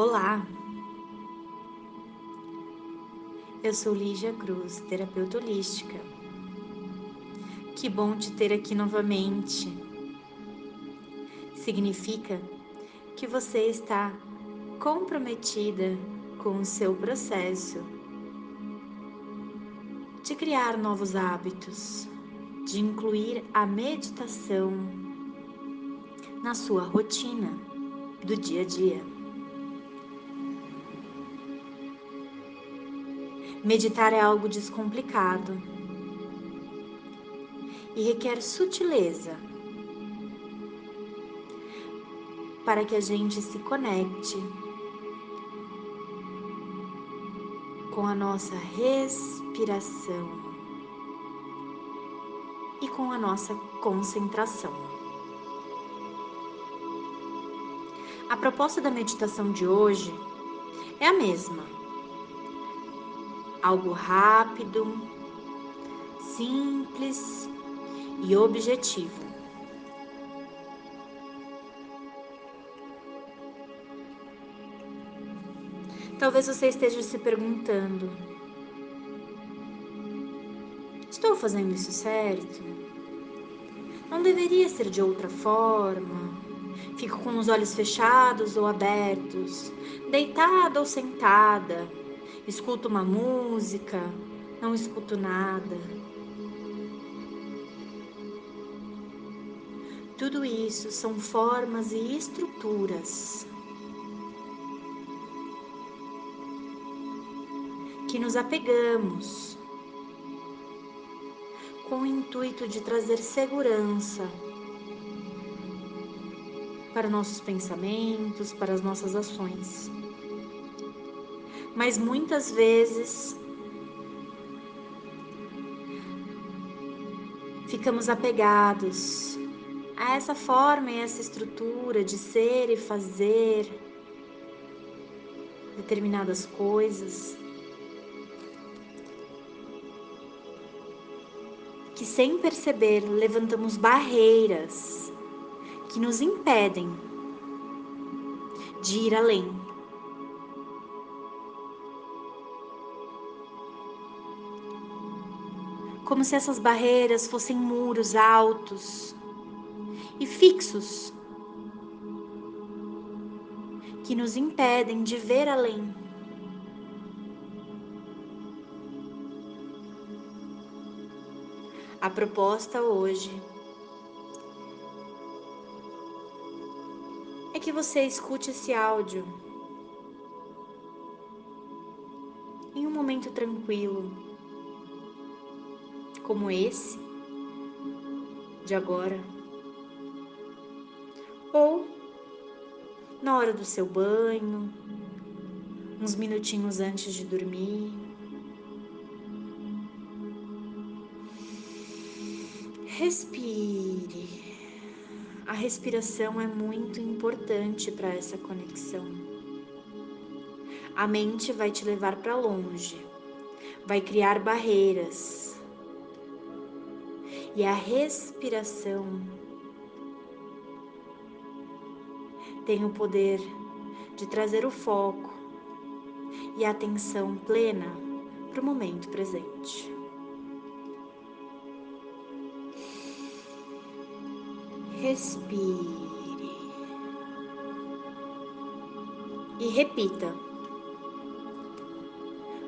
Olá! Eu sou Lígia Cruz, terapeuta holística. Que bom te ter aqui novamente. Significa que você está comprometida com o seu processo de criar novos hábitos, de incluir a meditação na sua rotina do dia a dia. Meditar é algo descomplicado e requer sutileza para que a gente se conecte com a nossa respiração e com a nossa concentração. A proposta da meditação de hoje é a mesma. Algo rápido, simples e objetivo. Talvez você esteja se perguntando: estou fazendo isso certo? Não deveria ser de outra forma? Fico com os olhos fechados ou abertos, deitada ou sentada, escuto uma música, não escuto nada. Tudo isso são formas e estruturas que nos apegamos com o intuito de trazer segurança para nossos pensamentos, para as nossas ações. Mas muitas vezes ficamos apegados a essa forma e essa estrutura de ser e fazer determinadas coisas que, sem perceber, levantamos barreiras que nos impedem de ir além. Como se essas barreiras fossem muros altos e fixos que nos impedem de ver além. A proposta hoje é que você escute esse áudio em um momento tranquilo, como esse de agora, ou na hora do seu banho, uns minutinhos antes de dormir. Respire. A respiração é muito importante para essa conexão. A mente vai te levar para longe, vai criar barreiras. E a respiração tem o poder de trazer o foco e a atenção plena para o momento presente. Respire e repita,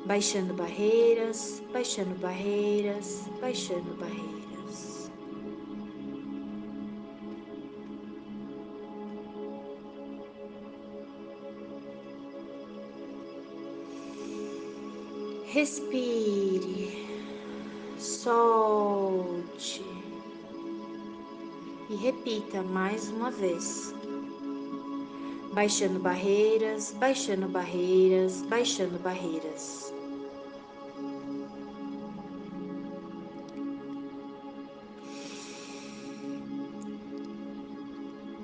baixando barreiras, baixando barreiras, baixando barreiras. Respire, solte e repita mais uma vez. Baixando barreiras, baixando barreiras, baixando barreiras.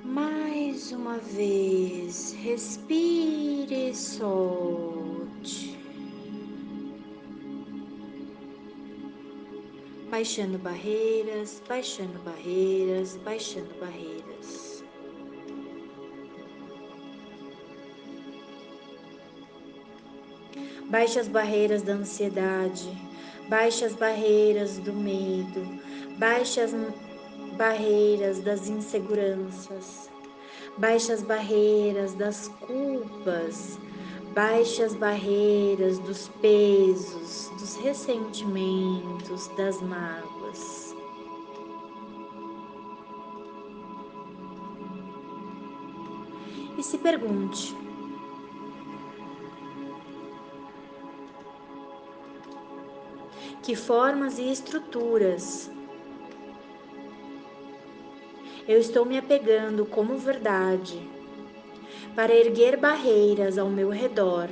Mais uma vez, respire solte. Baixando barreiras, baixando barreiras, baixando barreiras. Baixe as barreiras da ansiedade, baixe as barreiras do medo, baixe as barreiras das inseguranças, baixe as barreiras das culpas, baixe as barreiras dos pesos, dos ressentimentos, das mágoas. E se pergunte: que formas e estruturas eu estou me apegando como verdade para erguer barreiras ao meu redor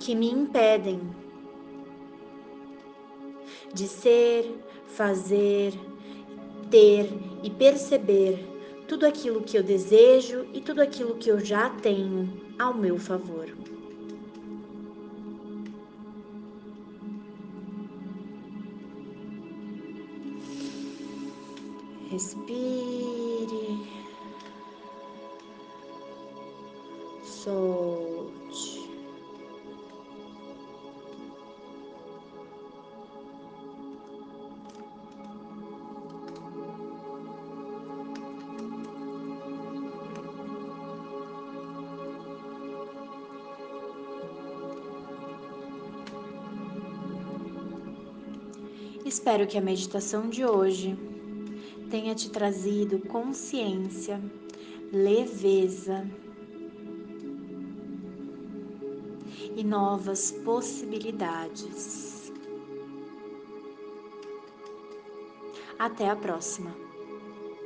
que me impedem de ser, fazer, ter e perceber tudo aquilo que eu desejo e tudo aquilo que eu já tenho ao meu favor. Respire. Solte. Espero que a meditação de hoje tenha te trazido consciência, leveza e novas possibilidades. Até a próxima!